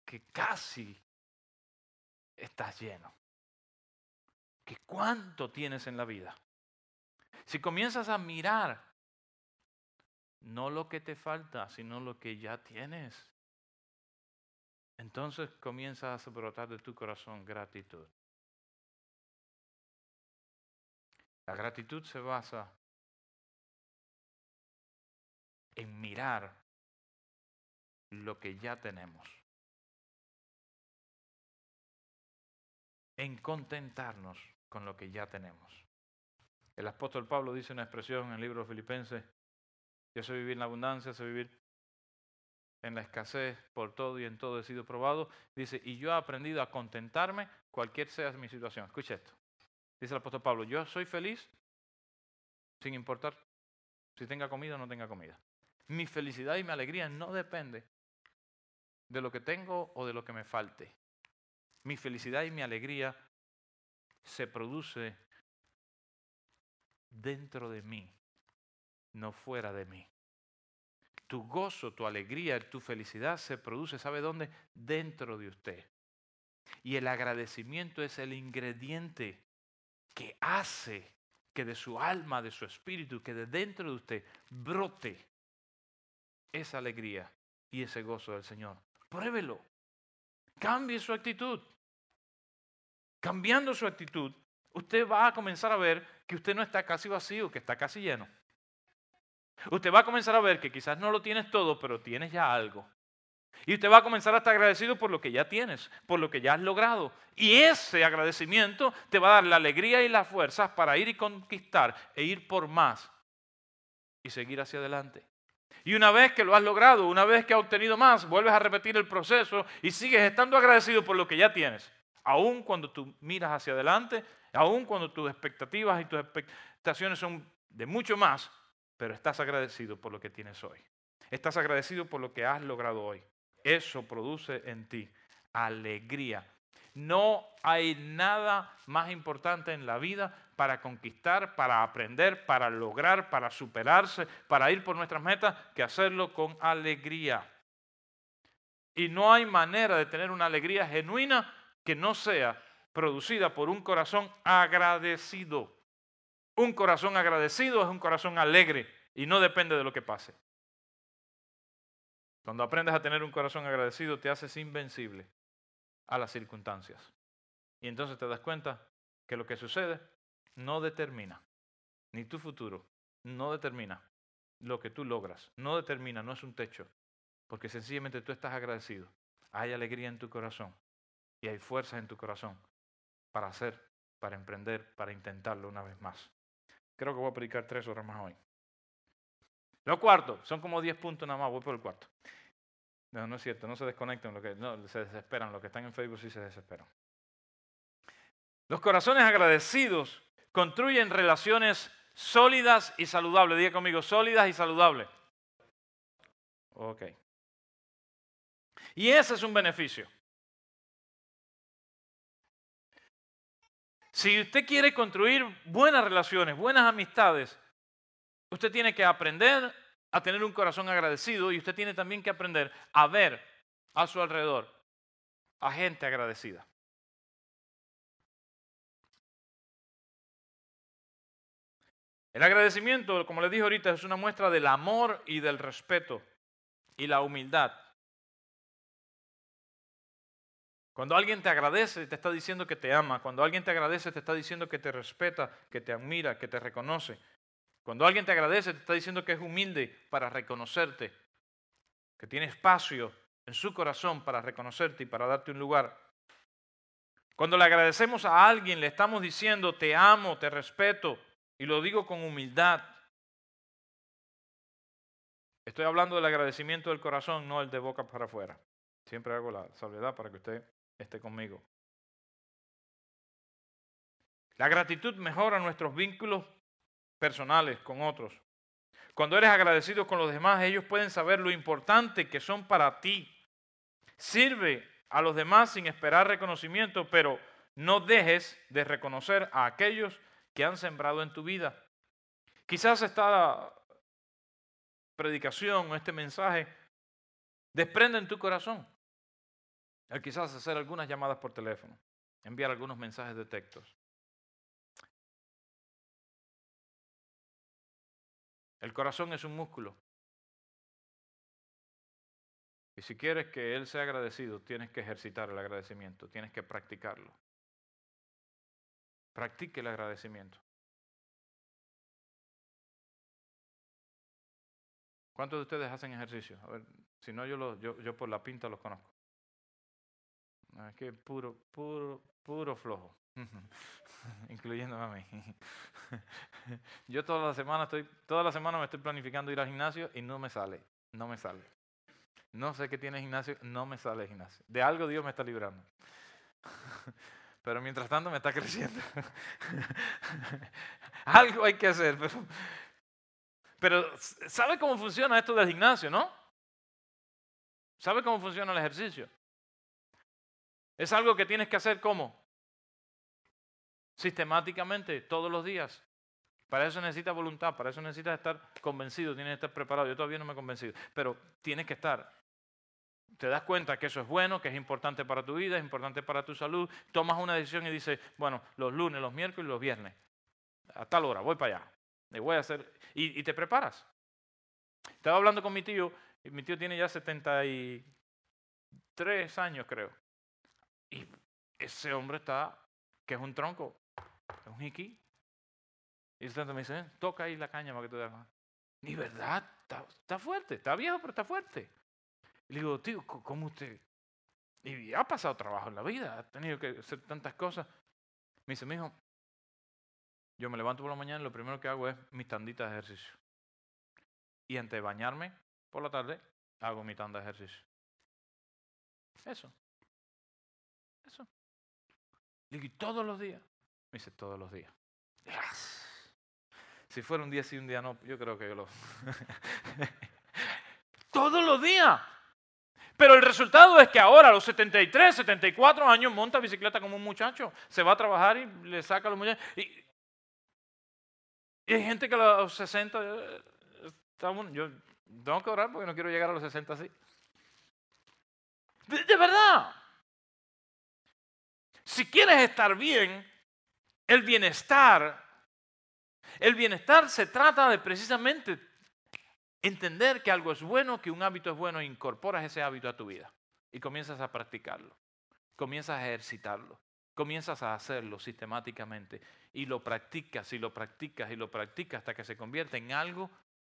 [SPEAKER 1] que casi estás lleno, que cuánto tienes en la vida, si comienzas a mirar no lo que te falta, sino lo que ya tienes, entonces comienzas a brotar de tu corazón gratitud. La gratitud se basa en mirar lo que ya tenemos, en contentarnos con lo que ya tenemos. El apóstol Pablo dice una expresión en el libro de Filipenses, yo sé vivir en la abundancia, sé vivir en la escasez, por todo y en todo he sido probado. Dice, y yo he aprendido a contentarme cualquier sea mi situación. Escucha esto. Dice el apóstol Pablo, yo soy feliz sin importar si tenga comida o no tenga comida. Mi felicidad y mi alegría no depende de lo que tengo o de lo que me falte. Mi felicidad y mi alegría se produce dentro de mí, no fuera de mí tu gozo, tu alegría, tu felicidad se produce, ¿sabe dónde? Dentro de usted. Y el agradecimiento es el ingrediente que hace que de su alma, de su espíritu, que de dentro de usted brote esa alegría y ese gozo del Señor. Pruébelo. Cambie su actitud. Cambiando su actitud, usted va a comenzar a ver que usted no está casi vacío, que está casi lleno. Usted va a comenzar a ver que quizás no lo tienes todo, pero tienes ya algo. Y usted va a comenzar a estar agradecido por lo que ya tienes, por lo que ya has logrado. Y ese agradecimiento te va a dar la alegría y las fuerzas para ir y conquistar e ir por más y seguir hacia adelante. Y una vez que lo has logrado, una vez que has obtenido más, vuelves a repetir el proceso y sigues estando agradecido por lo que ya tienes. Aún cuando tú miras hacia adelante, aún cuando tus expectativas y tus expectaciones son de mucho más, pero estás agradecido por lo que tienes hoy. Estás agradecido por lo que has logrado hoy. Eso produce en ti alegría. No hay nada más importante en la vida para conquistar, para aprender, para lograr, para superarse, para ir por nuestras metas, que hacerlo con alegría. Y no hay manera de tener una alegría genuina que no sea producida por un corazón agradecido. Un corazón agradecido es un corazón alegre y no depende de lo que pase. Cuando aprendes a tener un corazón agradecido, te haces invencible a las circunstancias. Y entonces te das cuenta que lo que sucede no determina, ni tu futuro, no determina lo que tú logras, no determina, no es un techo, porque sencillamente tú estás agradecido. Hay alegría en tu corazón y hay fuerza en tu corazón para hacer, para emprender, para intentarlo una vez más. Creo que voy a predicar tres horas más hoy. Lo cuarto, son como diez puntos nada más, voy por el cuarto. No, no es cierto, no se desconecten, lo que, no, se desesperan, los que están en Facebook sí se desesperan. Los corazones agradecidos construyen relaciones sólidas y saludables. Diga conmigo, sólidas y saludables. Ok. Y ese es un beneficio. Si usted quiere construir buenas relaciones, buenas amistades, usted tiene que aprender a tener un corazón agradecido y usted tiene también que aprender a ver a su alrededor a gente agradecida. El agradecimiento, como les dije ahorita, es una muestra del amor y del respeto y la humildad. Cuando alguien te agradece, te está diciendo que te ama. Cuando alguien te agradece, te está diciendo que te respeta, que te admira, que te reconoce. Cuando alguien te agradece, te está diciendo que es humilde para reconocerte, que tiene espacio en su corazón para reconocerte y para darte un lugar. Cuando le agradecemos a alguien, le estamos diciendo, te amo, te respeto, y lo digo con humildad. Estoy hablando del agradecimiento del corazón, no el de boca para afuera. Siempre hago la salvedad para que usted esté conmigo. La gratitud mejora nuestros vínculos personales con otros. Cuando eres agradecido con los demás, ellos pueden saber lo importante que son para ti. Sirve a los demás sin esperar reconocimiento, pero no dejes de reconocer a aquellos que han sembrado en tu vida. Quizás esta predicación, este mensaje, desprenda en tu corazón. El quizás hacer algunas llamadas por teléfono, enviar algunos mensajes de textos. El corazón es un músculo. Y si quieres que Él sea agradecido, tienes que ejercitar el agradecimiento, tienes que practicarlo. Practique el agradecimiento. ¿Cuántos de ustedes hacen ejercicio? A ver, si no, yo por la pinta los conozco. Es que puro, puro, puro flojo. *laughs* Incluyéndome a mí. *laughs* Yo toda la semana estoy, toda la semana me estoy planificando ir al gimnasio y no me sale, no me sale. No sé qué tiene gimnasio, no me sale el gimnasio. De algo Dios me está librando. *laughs* Pero mientras tanto me está creciendo. algo hay que hacer. Pero, pero ¿sabe cómo funciona esto del gimnasio, no? ¿Sabe cómo funciona el ejercicio? Es algo que tienes que hacer como sistemáticamente, todos los días. Para eso necesitas voluntad, para eso necesitas estar convencido, tienes que estar preparado. Yo todavía no me he convencido, pero tienes que estar. Te das cuenta que eso es bueno, que es importante para tu vida, es importante para tu salud. Tomas una decisión y dices, bueno, los lunes, los miércoles y los viernes, a tal hora, voy para allá. Le voy a hacer. Y, y te preparas. Estaba hablando con mi tío, y mi tío tiene ya 73 años, creo. Y ese hombre está, que es un tronco, es un jiquí. Y el me dice, toca ahí la caña para que te veas. Ni verdad, está, fuerte, está viejo, pero está fuerte. Y le digo, tío, ¿cómo usted? Y ha pasado trabajo en la vida, ha tenido que hacer tantas cosas. Me dice, mijo, yo me levanto por la mañana y lo primero que hago es mis tanditas de ejercicio. Y antes de bañarme por la tarde, hago mi tanda de ejercicio. Eso. Eso. Le todos los días. Me dice, todos los días. Si fuera un día sí, un día no, yo creo que yo lo... *laughs* todos los días. Pero el resultado es que ahora a los 73, 74 años monta bicicleta como un muchacho. Se va a trabajar y le saca a los muchachos. Y, hay gente que a los 60... Eh, yo tengo que orar porque no quiero llegar a los 60 así. de verdad. Si quieres estar bien, el bienestar, el bienestar se trata de precisamente entender que algo es bueno, que un hábito es bueno incorporas ese hábito a tu vida y comienzas a practicarlo, comienzas a ejercitarlo, comienzas a hacerlo sistemáticamente y lo practicas y lo practicas y lo practicas hasta que se convierte en algo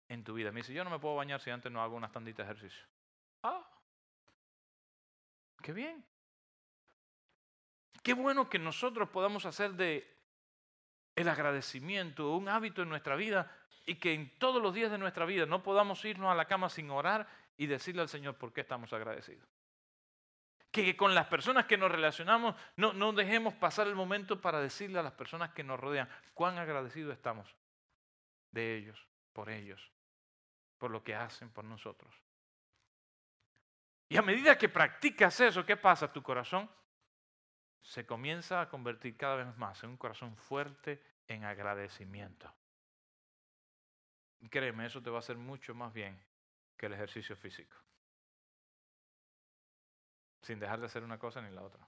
[SPEAKER 1] en tu vida. Me dice, yo no me puedo bañar si antes no hago unas tanditas de ejercicio. Ah, qué bien. Qué bueno que nosotros podamos hacer de el agradecimiento un hábito en nuestra vida y que en todos los días de nuestra vida no podamos irnos a la cama sin orar y decirle al Señor por qué estamos agradecidos. Que con las personas que nos relacionamos no, no dejemos pasar el momento para decirle a las personas que nos rodean cuán agradecidos estamos de ellos, por ellos, por lo que hacen por nosotros. Y a medida que practicas eso, ¿qué pasa? Tu corazón se comienza a convertir cada vez más en un corazón fuerte en agradecimiento. créeme, eso te va a hacer mucho más bien que el ejercicio físico. Sin dejar de hacer una cosa ni la otra.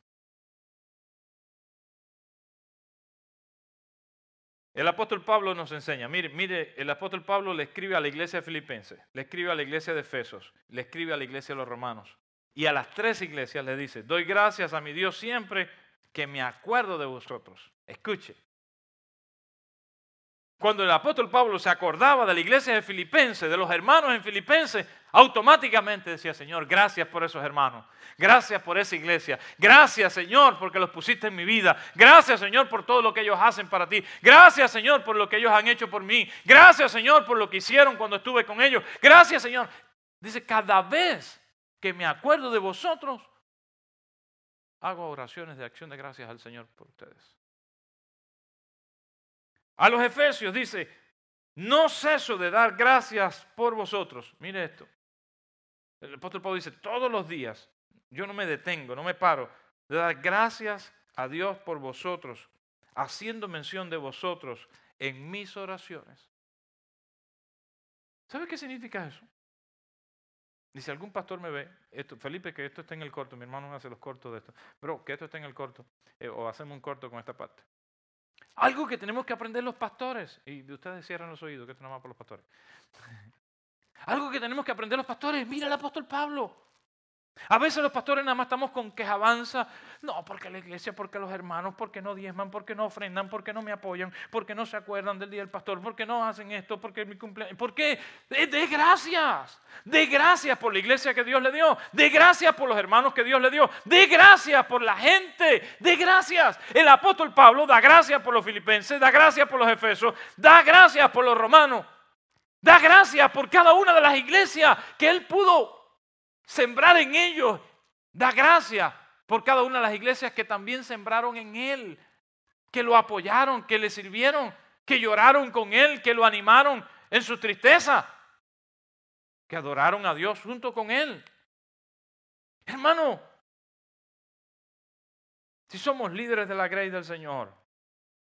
[SPEAKER 1] El apóstol Pablo nos enseña, mire, el apóstol Pablo le escribe a la iglesia filipense, le escribe a la iglesia de Efesos, le escribe a la iglesia de los romanos. Y a las tres iglesias le dice, doy gracias a mi Dios siempre que me acuerdo de vosotros. Escuche. Cuando el apóstol Pablo se acordaba de la iglesia de Filipenses, de los hermanos en Filipenses, automáticamente decía, Señor, gracias por esos hermanos. Gracias por esa iglesia. Gracias, Señor, porque los pusiste en mi vida. Gracias, Señor, por todo lo que ellos hacen para ti. Gracias, Señor, por lo que ellos han hecho por mí. Gracias, Señor, por lo que hicieron cuando estuve con ellos. Gracias, Señor. Dice, cada vez que me acuerdo de vosotros, hago oraciones de acción de gracias al Señor por ustedes. A los efesios dice, no ceso de dar gracias por vosotros. Mire esto. El apóstol Pablo dice, todos los días, yo no me detengo, no me paro de dar gracias a Dios por vosotros, haciendo mención de vosotros en mis oraciones. ¿Sabe qué significa eso? Y si algún pastor me ve, Felipe, que esto está en el corto, mi hermano hace los cortos de esto, pero que esto está en el corto, eh, o hacemos un corto con esta parte. Algo que tenemos que aprender los pastores, y de ustedes cierran los oídos, que esto no va por los pastores. *laughs* Algo que tenemos que aprender los pastores, mira el apóstol Pablo. A veces los pastores nada más estamos con avanza. No, porque la iglesia, porque los hermanos, porque no diezman, porque no ofrendan, porque no me apoyan, porque no se acuerdan del día del pastor, porque no hacen esto, porque es mi cumpleaños. ¿Por qué? De, gracias. De gracias por la iglesia que Dios le dio. De gracias por los hermanos que Dios le dio. De gracias por la gente. De gracias. El apóstol Pablo da gracias por los filipenses, da gracias por los efesos, da gracias por los romanos. Da gracias por cada una de las iglesias que él pudo sembrar en ellos. Da gracias por cada una de las iglesias que también sembraron en Él, que lo apoyaron, que le sirvieron, que lloraron con Él, que lo animaron en su tristeza, que adoraron a Dios junto con Él. Hermano, si somos líderes de la gracia del Señor,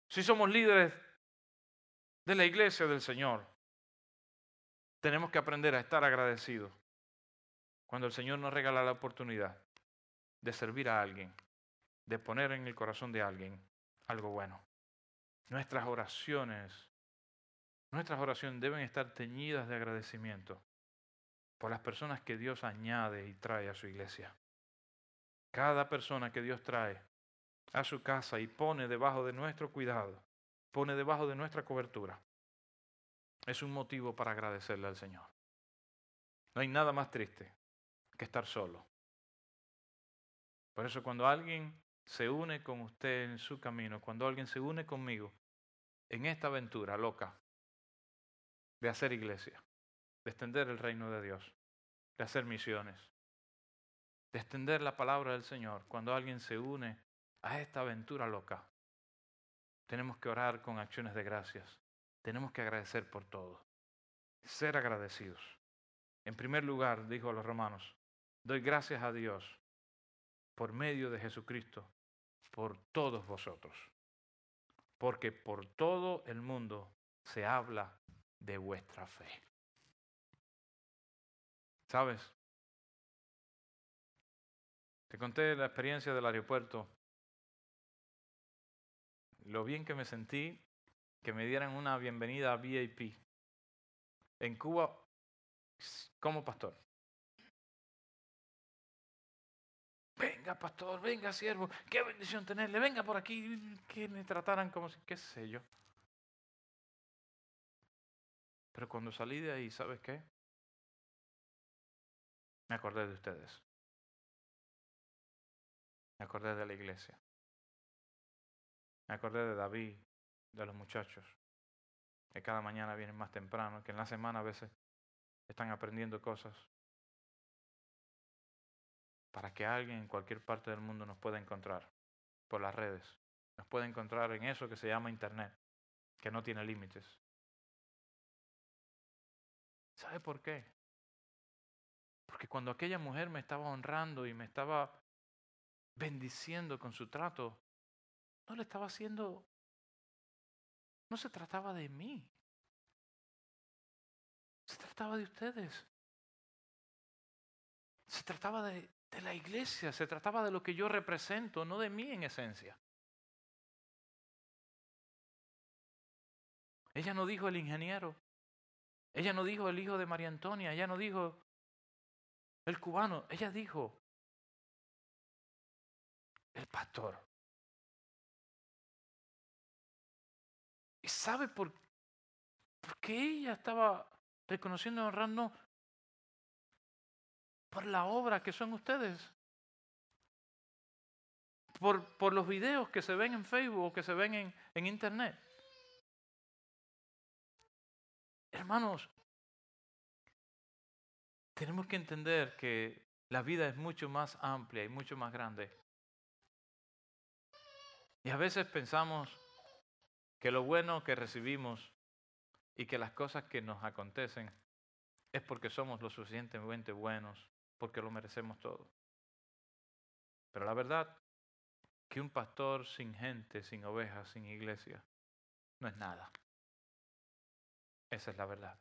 [SPEAKER 1] si somos líderes de la iglesia del Señor, tenemos que aprender a estar agradecidos cuando el Señor nos regala la oportunidad de servir a alguien, de poner en el corazón de alguien algo bueno. Nuestras oraciones, nuestras oraciones deben estar teñidas de agradecimiento por las personas que Dios añade y trae a su iglesia. Cada persona que Dios trae a su casa y pone debajo de nuestro cuidado, pone debajo de nuestra cobertura, es un motivo para agradecerle al Señor. No hay nada más triste que estar solo. Por eso cuando alguien se une con usted en su camino, cuando alguien se une conmigo en esta aventura loca de hacer iglesia, de extender el reino de Dios, de hacer misiones, de extender la palabra del Señor, cuando alguien se une a esta aventura loca, tenemos que orar con acciones de gracias, tenemos que agradecer por todo, ser agradecidos. En primer lugar, dijo a los romanos, Doy gracias a Dios por medio de Jesucristo, por todos vosotros. Porque por todo el mundo se habla de vuestra fe. ¿Sabes? Te conté la experiencia del aeropuerto. Lo bien que me sentí que me dieran una bienvenida a VIP. En Cuba, como pastor. Venga pastor, venga siervo, qué bendición tenerle, venga por aquí, que me trataran como si, qué sé yo. Pero cuando salí de ahí, ¿sabes qué? Me acordé de ustedes. Me acordé de la iglesia. Me acordé de David, de los muchachos, que cada mañana vienen más temprano, que en la semana a veces están aprendiendo cosas para que alguien en cualquier parte del mundo nos pueda encontrar por las redes. Nos pueda encontrar en eso que se llama Internet, que no tiene límites. ¿Sabe por qué? Porque cuando aquella mujer me estaba honrando y me estaba bendiciendo con su trato, no le estaba haciendo, no se trataba de mí, se trataba de ustedes. Se trataba de, de la iglesia, se trataba de lo que yo represento, no de mí en esencia. Ella no dijo el ingeniero, ella no dijo el hijo de María Antonia, ella no dijo el cubano, ella dijo el pastor. ¿Y sabe por, qué ella estaba reconociendo y honrando? Por la obra que son ustedes. Por, por los videos que se ven en Facebook o que se ven en, en Internet. Hermanos, tenemos que entender que la vida es mucho más amplia y mucho más grande. Y a veces pensamos que lo bueno que recibimos y que las cosas que nos acontecen es porque somos lo suficientemente buenos, porque lo merecemos todo. Pero la verdad que un pastor sin gente, sin ovejas, sin iglesia, no es nada. Esa es la verdad.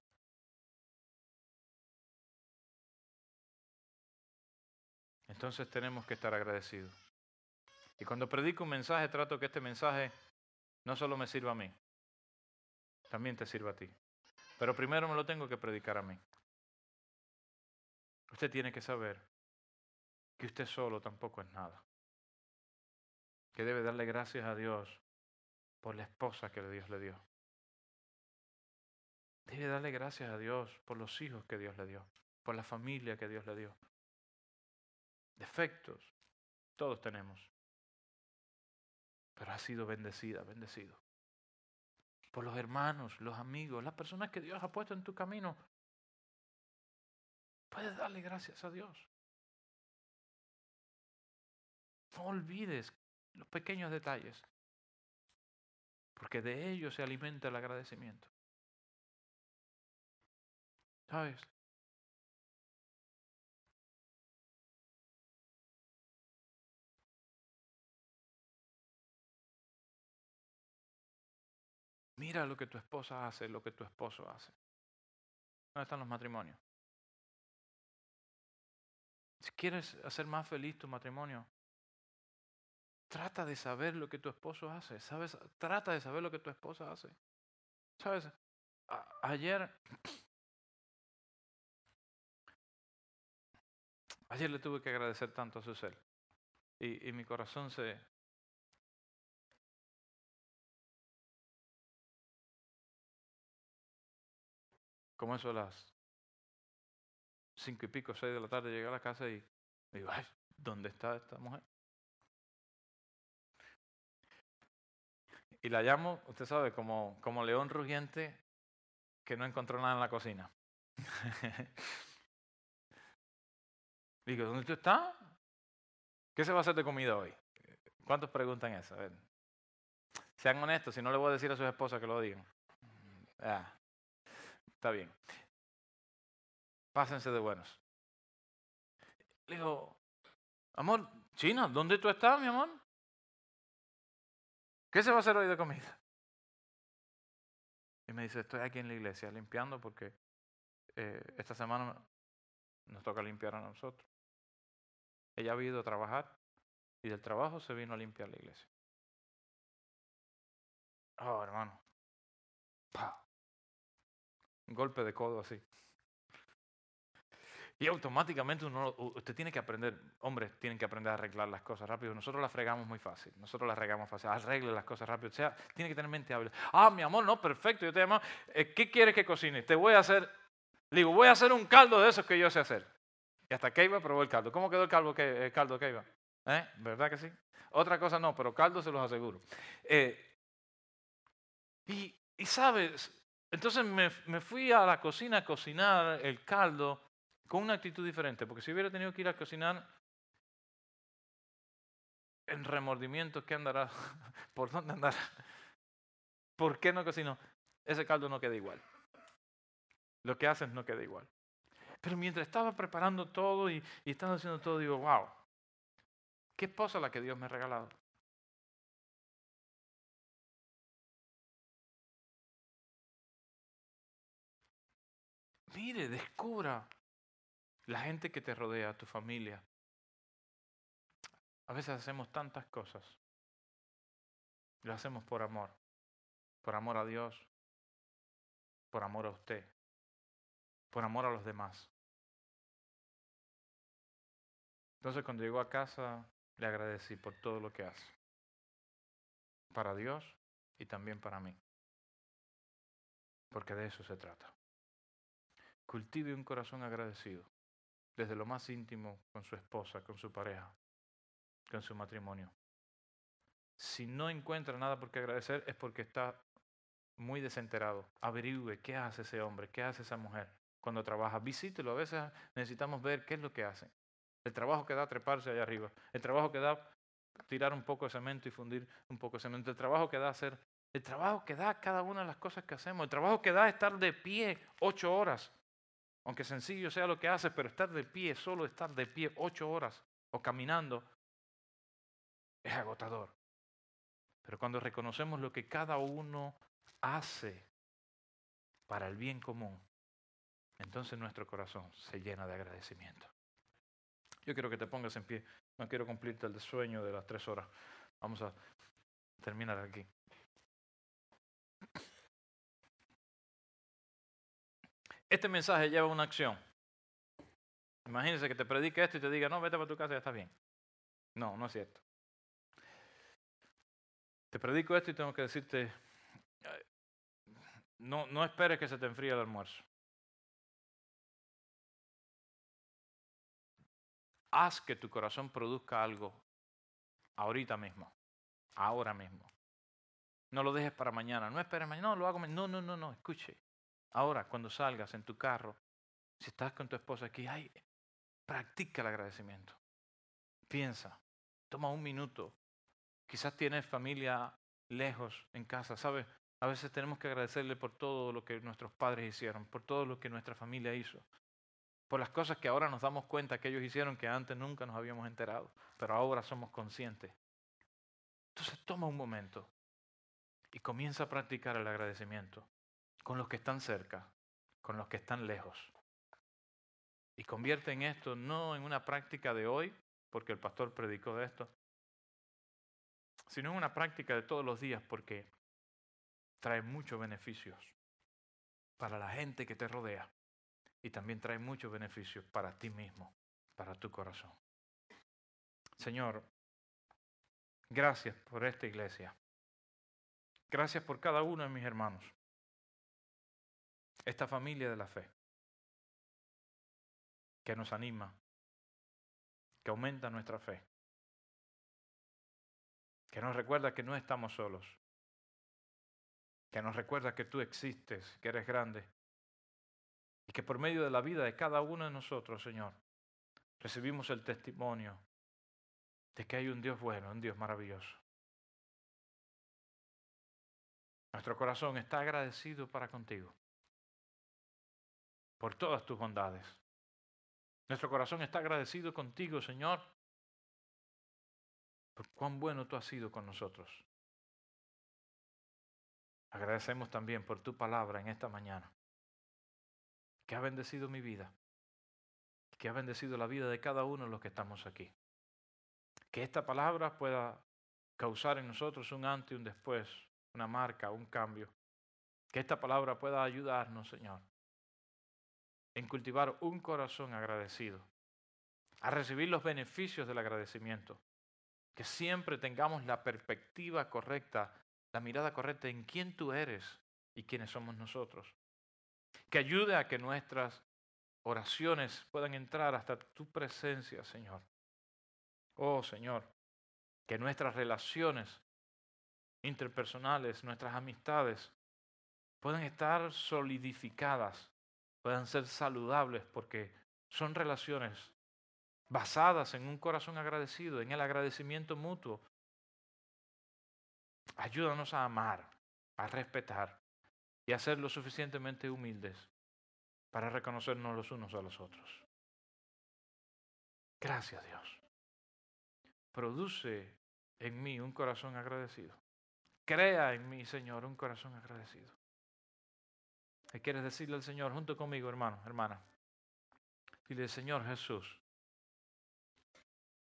[SPEAKER 1] Entonces tenemos que estar agradecidos. Y cuando predico un mensaje, trato que este mensaje no solo me sirva a mí, también te sirva a ti. Pero primero me lo tengo que predicar a mí. Usted tiene que saber que usted solo tampoco es nada. Que debe darle gracias a Dios por la esposa que Dios le dio. Debe darle gracias a Dios por los hijos que Dios le dio, por la familia que Dios le dio. Defectos, todos tenemos. Pero ha sido bendecida, bendecido. Por los hermanos, los amigos, las personas que Dios ha puesto en tu camino. Puedes darle gracias a Dios. No olvides los pequeños detalles, porque de ellos se alimenta el agradecimiento. ¿Sabes? Mira lo que tu esposa hace, lo que tu esposo hace. ¿Dónde están los matrimonios? Si quieres hacer más feliz tu matrimonio, trata de saber lo que tu esposo hace. ¿Sabes? Trata de saber lo que tu esposa hace. ¿Sabes? ayer, ayer le tuve que agradecer tanto a Susel. Y, y mi corazón se, como eso las cinco y pico, seis de la tarde, llegué a la casa y digo, ay, ¿dónde está esta mujer? Y la llamo, usted sabe, como, como león rugiente que no encontró nada en la cocina. *laughs* Digo, ¿dónde tú estás? ¿Qué se va a hacer de comida hoy? ¿Cuántos preguntan eso? Sean honestos, si no le voy a decir a sus esposas que lo digan. Ah, Está bien. Pásense de buenos. Le digo, amor, China, ¿dónde tú estás, mi amor? ¿Qué se va a hacer hoy de comida? Y me dice, estoy aquí en la iglesia limpiando porque eh, esta semana nos toca limpiar a nosotros. Ella ha ido a trabajar y del trabajo se vino a limpiar la iglesia. Oh, hermano golpe de codo así. Y automáticamente uno, usted tiene que aprender, hombres tienen que aprender a arreglar las cosas rápido. Nosotros las fregamos muy fácil, nosotros las regamos fácil. Arregle las cosas rápido. O sea, tiene que tener mente hábil. Ah, mi amor, no, perfecto, yo te llamo. Eh, ¿Qué quieres que cocine? Te voy a hacer, digo, voy a hacer un caldo de esos que yo sé hacer. Y hasta que iba probó el caldo. ¿Cómo quedó el caldo el caldo que iba? ¿Eh? ¿Verdad que sí? Otra cosa no, pero caldo se los aseguro. Eh, y sabes, entonces me, fui a la cocina a cocinar el caldo con una actitud diferente, porque si hubiera tenido que ir a cocinar en remordimiento, ¿qué andará? *laughs* ¿Por dónde andará? ¿Por qué no cocino? Ese caldo no queda igual. Lo que haces no queda igual. Pero mientras estaba preparando todo y, y estaba haciendo todo, digo, wow, qué esposa la que Dios me ha regalado. Mire, descubra la gente que te rodea, tu familia. A veces hacemos tantas cosas. Lo hacemos por amor. Por amor a Dios. Por amor a usted. Por amor a los demás. Entonces cuando llegó a casa le agradecí por todo lo que hace. Para Dios y también para mí. Porque de eso se trata. Cultive un corazón agradecido, desde lo más íntimo con su esposa, con su pareja, con su matrimonio. Si no encuentra nada por qué agradecer es porque está muy desenterado. Averigüe qué hace ese hombre, qué hace esa mujer cuando trabaja. Visítelo. A veces necesitamos ver qué es lo que hacen. El trabajo que da treparse allá arriba. El trabajo que da tirar un poco de cemento y fundir un poco de cemento. El trabajo que da hacer El trabajo que da cada una de las cosas que hacemos. El trabajo que da estar de pie ocho horas. Aunque sencillo sea lo que haces, pero estar de pie, solo estar de pie ocho horas o caminando, es agotador. Pero cuando reconocemos lo que cada uno hace para el bien común, entonces nuestro corazón se llena de agradecimiento. Yo quiero que te pongas en pie. No quiero cumplirte el sueño de las tres horas. Vamos a terminar aquí. Este mensaje lleva una acción. Imagínense que te predique esto y te diga, no, vete para tu casa ya está bien. No, no es cierto. Te predico esto y tengo que decirte, no, no esperes que se te enfríe el almuerzo. Haz que tu corazón produzca algo ahorita mismo, ahora mismo. No lo dejes para mañana, no esperes mañana, no, lo hago mañana. No, no, no, no, escuche. Ahora, cuando salgas en tu carro, si estás con tu esposa aquí, practica el agradecimiento. Piensa, toma un minuto. Quizás tienes familia lejos en casa, ¿sabes? A veces tenemos que agradecerle por todo lo que nuestros padres hicieron, por todo lo que nuestra familia hizo, por las cosas que ahora nos damos cuenta que ellos hicieron que antes nunca nos habíamos enterado, pero ahora somos conscientes. Entonces toma un momento y comienza a practicar el agradecimiento con los que están cerca, con los que están lejos. Y convierte en esto no en una práctica de hoy, porque el pastor predicó de esto, sino en una práctica de todos los días, porque trae muchos beneficios para la gente que te rodea y también trae muchos beneficios para ti mismo, para tu corazón. Señor, gracias por esta iglesia. Gracias por cada uno de mis hermanos esta familia de la fe, que nos anima, que aumenta nuestra fe, que nos recuerda que no estamos solos, que nos recuerda que tú existes, que eres grande, y que por medio de la vida de cada uno de nosotros, Señor, recibimos el testimonio de que hay un Dios bueno, un Dios maravilloso. Nuestro corazón está agradecido para contigo por todas tus bondades. Nuestro corazón está agradecido contigo, Señor, por cuán bueno tú has sido con nosotros. Agradecemos también por tu palabra en esta mañana, que ha bendecido mi vida, que ha bendecido la vida de cada uno de los que estamos aquí. Que esta palabra pueda causar en nosotros un antes y un después, una marca, un cambio. Que esta palabra pueda ayudarnos, Señor, en cultivar un corazón agradecido, a recibir los beneficios del agradecimiento, que siempre tengamos la perspectiva correcta, la mirada correcta en quién tú eres y quiénes somos nosotros, que ayude a que nuestras oraciones puedan entrar hasta tu presencia, Señor. Oh Señor, que nuestras relaciones interpersonales, nuestras amistades, puedan estar solidificadas puedan ser saludables porque son relaciones basadas en un corazón agradecido, en el agradecimiento mutuo. Ayúdanos a amar, a respetar y a ser lo suficientemente humildes para reconocernos los unos a los otros. Gracias Dios. Produce en mí un corazón agradecido. Crea en mí, Señor, un corazón agradecido. ¿Qué quieres decirle al Señor junto conmigo, hermano, hermana? Dile, Señor Jesús,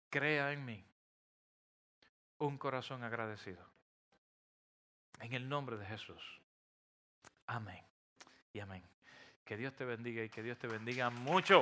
[SPEAKER 1] crea en mí un corazón agradecido. En el nombre de Jesús. Amén. Y amén. Que Dios te bendiga y que Dios te bendiga mucho.